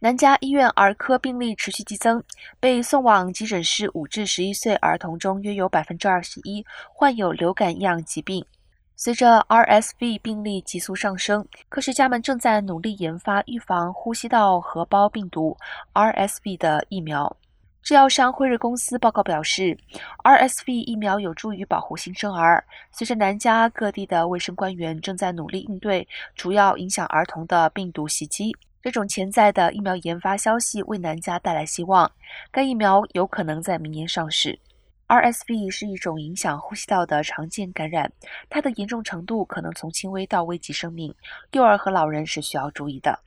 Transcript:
南加医院儿科病例持续激增，被送往急诊室五至十一岁儿童中，约有百分之二十一患有流感样疾病。随着 RSV 病例急速上升，科学家们正在努力研发预防呼吸道合胞病毒 RSV 的疫苗。制药商辉瑞公司报告表示，RSV 疫苗有助于保护新生儿。随着南加各地的卫生官员正在努力应对主要影响儿童的病毒袭击。这种潜在的疫苗研发消息为南加带来希望，该疫苗有可能在明年上市。RSV 是一种影响呼吸道的常见感染，它的严重程度可能从轻微到危及生命，幼儿和老人是需要注意的。